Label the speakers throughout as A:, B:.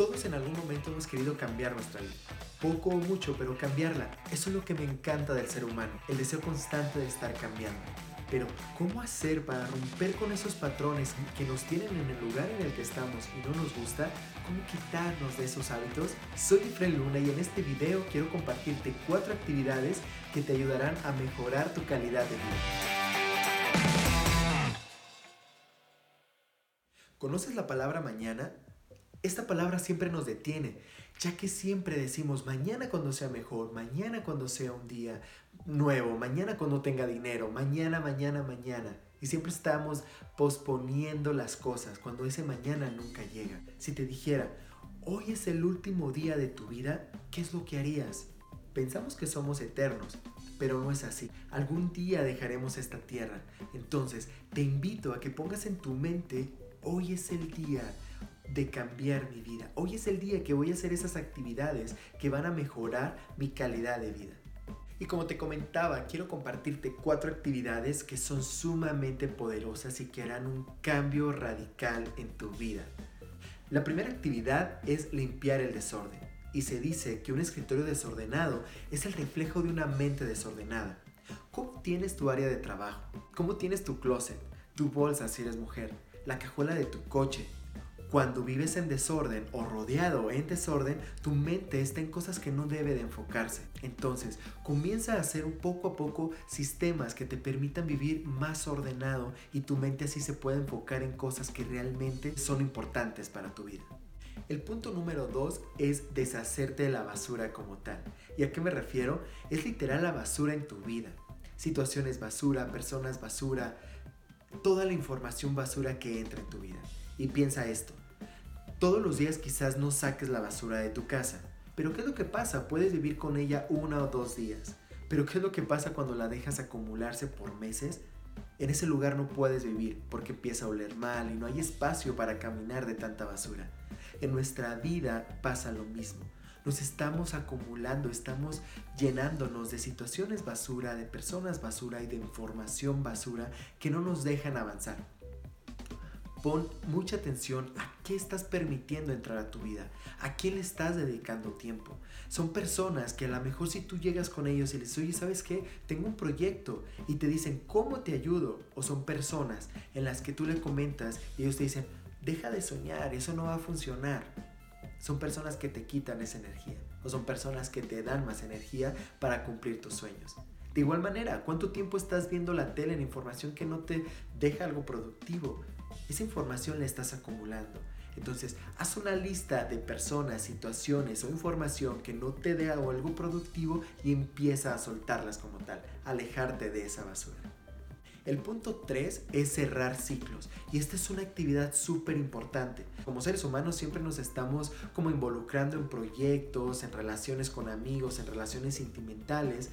A: Todos en algún momento hemos querido cambiar nuestra vida. Poco o mucho, pero cambiarla. Eso es lo que me encanta del ser humano, el deseo constante de estar cambiando. Pero, ¿cómo hacer para romper con esos patrones que nos tienen en el lugar en el que estamos y no nos gusta? ¿Cómo quitarnos de esos hábitos? Soy Fred Luna y en este video quiero compartirte cuatro actividades que te ayudarán a mejorar tu calidad de vida. ¿Conoces la palabra mañana? Esta palabra siempre nos detiene, ya que siempre decimos mañana cuando sea mejor, mañana cuando sea un día nuevo, mañana cuando tenga dinero, mañana, mañana, mañana. Y siempre estamos posponiendo las cosas cuando ese mañana nunca llega. Si te dijera, hoy es el último día de tu vida, ¿qué es lo que harías? Pensamos que somos eternos, pero no es así. Algún día dejaremos esta tierra. Entonces, te invito a que pongas en tu mente, hoy es el día de cambiar mi vida. Hoy es el día que voy a hacer esas actividades que van a mejorar mi calidad de vida. Y como te comentaba, quiero compartirte cuatro actividades que son sumamente poderosas y que harán un cambio radical en tu vida. La primera actividad es limpiar el desorden. Y se dice que un escritorio desordenado es el reflejo de una mente desordenada. ¿Cómo tienes tu área de trabajo? ¿Cómo tienes tu closet? Tu bolsa si eres mujer? La cajuela de tu coche? Cuando vives en desorden o rodeado en desorden, tu mente está en cosas que no debe de enfocarse. Entonces, comienza a hacer un poco a poco sistemas que te permitan vivir más ordenado y tu mente así se puede enfocar en cosas que realmente son importantes para tu vida. El punto número dos es deshacerte de la basura como tal. ¿Y a qué me refiero? Es literal la basura en tu vida. Situaciones basura, personas basura, toda la información basura que entra en tu vida. Y piensa esto, todos los días quizás no saques la basura de tu casa, pero ¿qué es lo que pasa? Puedes vivir con ella uno o dos días, pero ¿qué es lo que pasa cuando la dejas acumularse por meses? En ese lugar no puedes vivir porque empieza a oler mal y no hay espacio para caminar de tanta basura. En nuestra vida pasa lo mismo. Nos estamos acumulando, estamos llenándonos de situaciones basura, de personas basura y de información basura que no nos dejan avanzar. Pon mucha atención a qué estás permitiendo entrar a tu vida, a quién le estás dedicando tiempo. Son personas que a lo mejor si tú llegas con ellos y les oye, ¿sabes qué? Tengo un proyecto y te dicen, ¿cómo te ayudo? O son personas en las que tú le comentas y ellos te dicen, deja de soñar, eso no va a funcionar. Son personas que te quitan esa energía o son personas que te dan más energía para cumplir tus sueños. De igual manera, ¿cuánto tiempo estás viendo la tele en información que no te deja algo productivo? Esa información la estás acumulando. Entonces, haz una lista de personas, situaciones o información que no te dé algo productivo y empieza a soltarlas como tal, alejarte de esa basura. El punto 3 es cerrar ciclos y esta es una actividad súper importante. Como seres humanos siempre nos estamos como involucrando en proyectos, en relaciones con amigos, en relaciones sentimentales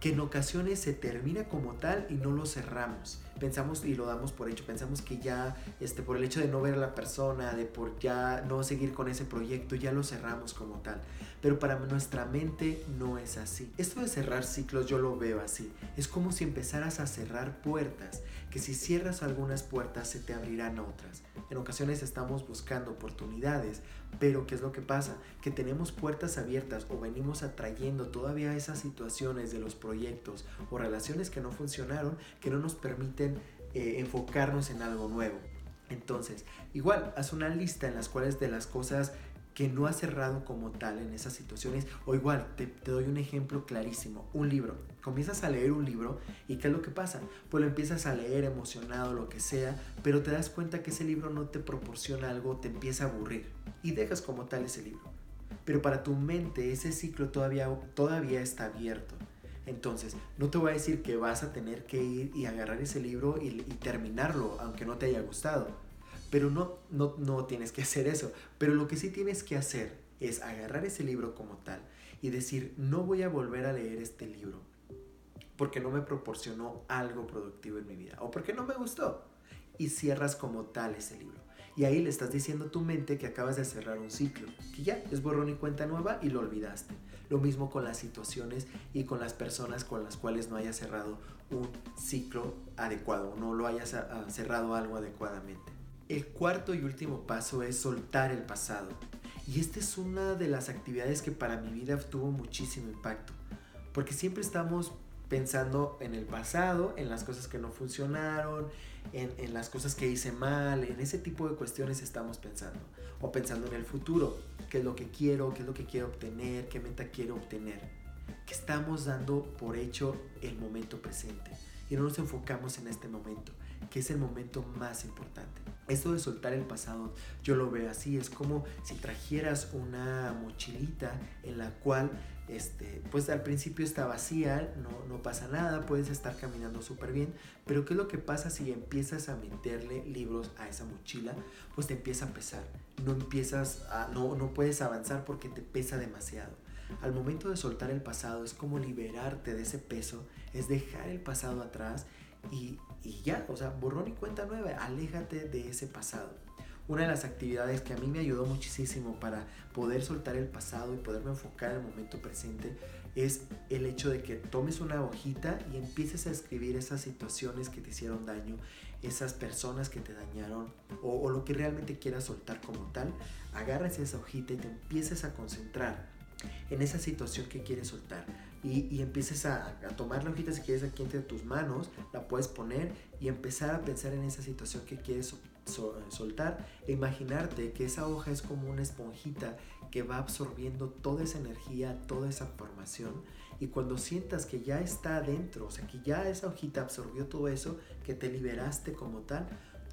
A: que en ocasiones se termina como tal y no lo cerramos. Pensamos y lo damos por hecho, pensamos que ya este, por el hecho de no ver a la persona, de por ya no seguir con ese proyecto, ya lo cerramos como tal. Pero para nuestra mente no es así. Esto de cerrar ciclos yo lo veo así. Es como si empezaras a cerrar puertas, que si cierras algunas puertas se te abrirán otras. En ocasiones estamos buscando oportunidades, pero ¿qué es lo que pasa? Que tenemos puertas abiertas o venimos atrayendo todavía esas situaciones de los proyectos o relaciones que no funcionaron que no nos permiten eh, enfocarnos en algo nuevo. Entonces, igual, haz una lista en las cuales de las cosas que no has cerrado como tal en esas situaciones. O igual, te, te, doy un ejemplo clarísimo, un libro. Comienzas a leer un libro y ¿qué es lo que pasa? Pues lo empiezas a leer emocionado, lo que sea, pero te das cuenta que ese libro no te proporciona algo, te empieza a aburrir y dejas como tal ese libro. Pero para tu mente ese ciclo todavía, todavía está abierto. Entonces, no te voy a decir que vas a tener que ir y agarrar ese libro y, y terminarlo, aunque no te haya gustado pero no, no, no tienes que hacer eso. Pero lo que sí tienes que hacer es agarrar ese libro como tal y decir, no voy a volver a leer este libro porque no me proporcionó algo productivo en mi vida o porque no me gustó. Y cierras como tal ese libro. Y ahí le estás diciendo a tu mente que acabas de cerrar un ciclo, que ya es borrón y cuenta nueva y lo olvidaste. Lo mismo con las situaciones y con las personas con las cuales no hayas cerrado un ciclo adecuado, no lo hayas ah, cerrado algo adecuadamente. El cuarto y último paso es soltar el pasado. Y esta es una de las actividades que para mi vida tuvo muchísimo impacto. Porque siempre estamos pensando en el pasado, en las cosas que no funcionaron, en, las cosas que hice mal, en ese tipo de cuestiones estamos pensando. O pensando en el futuro, qué es lo que quiero, qué es lo que quiero obtener, qué meta quiero obtener. Que estamos dando por hecho el momento presente y no nos enfocamos en este momento, que es el momento más importante. Esto de soltar el pasado, yo lo veo así, es como si trajeras una mochilita en la cual este, pues al principio está vacía, no, no pasa nada, puedes estar caminando súper bien, pero ¿qué es lo que pasa si empiezas a meterle libros a esa mochila? Pues te empieza a pesar, no empiezas no, no puedes avanzar porque te pesa demasiado. Al momento de soltar el pasado es como liberarte de ese peso, es dejar el pasado atrás y, ya, o sea, borrón y cuenta nueva, aléjate de ese pasado. Una de las actividades que a mí me ayudó muchísimo para poder soltar el pasado y poderme enfocar en el momento presente es el hecho de que tomes una hojita y empieces a escribir esas situaciones que te hicieron daño, esas personas que te dañaron o, o lo que realmente quieras soltar como tal. Agarras esa hojita y te empieces a concentrar en esa situación que quieres soltar. Y, y empieces a, tomar la hojita si quieres aquí entre tus manos, la puedes poner y empezar a pensar en esa situación que quieres so, soltar e imaginarte que esa hoja es como una esponjita que va absorbiendo toda esa energía, toda esa formación. Y cuando sientas que ya está adentro, o sea que ya esa hojita absorbió todo eso, que te liberaste como tal,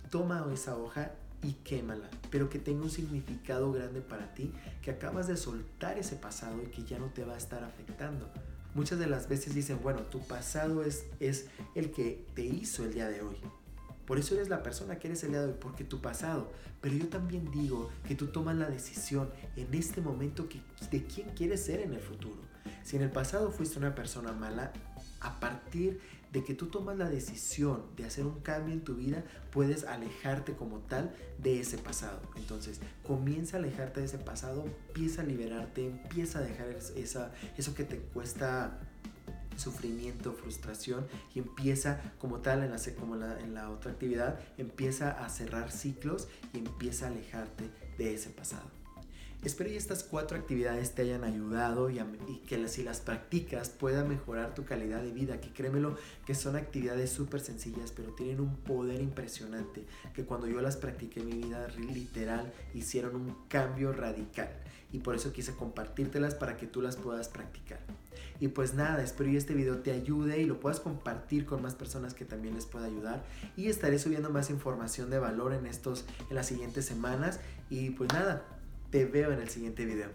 A: toma esa hoja y quémala, pero que tenga un significado grande para ti, que acabas de soltar ese pasado y que ya no te va a estar afectando. Muchas de las veces dicen, bueno, tu pasado es, es el que te hizo el día de hoy. Por eso eres la persona que eres el día de hoy, porque tu pasado. Pero yo también digo que tú tomas la decisión en este momento que, de quién quieres ser en el futuro. Si en el pasado fuiste una persona mala, a partir de que tú tomas la decisión de hacer un cambio en tu vida, puedes alejarte como tal de ese pasado. Entonces, comienza a alejarte de ese pasado, empieza a liberarte, empieza a dejar esa, eso que te cuesta sufrimiento, frustración y empieza como tal en la, como en la otra actividad, empieza a cerrar ciclos y empieza a alejarte de ese pasado. Espero que estas cuatro actividades te hayan ayudado y que si las practicas pueda mejorar tu calidad de vida, que créemelo que son actividades súper sencillas pero tienen un poder impresionante, que cuando yo las practiqué en mi vida literal hicieron un cambio radical y por eso quise compartírtelas para que tú las puedas practicar. Y pues nada, espero que este video te ayude y lo puedas compartir con más personas que también les pueda ayudar. Y estaré subiendo más información de valor en estos, en las siguientes semanas. Y pues nada, te veo en el siguiente video.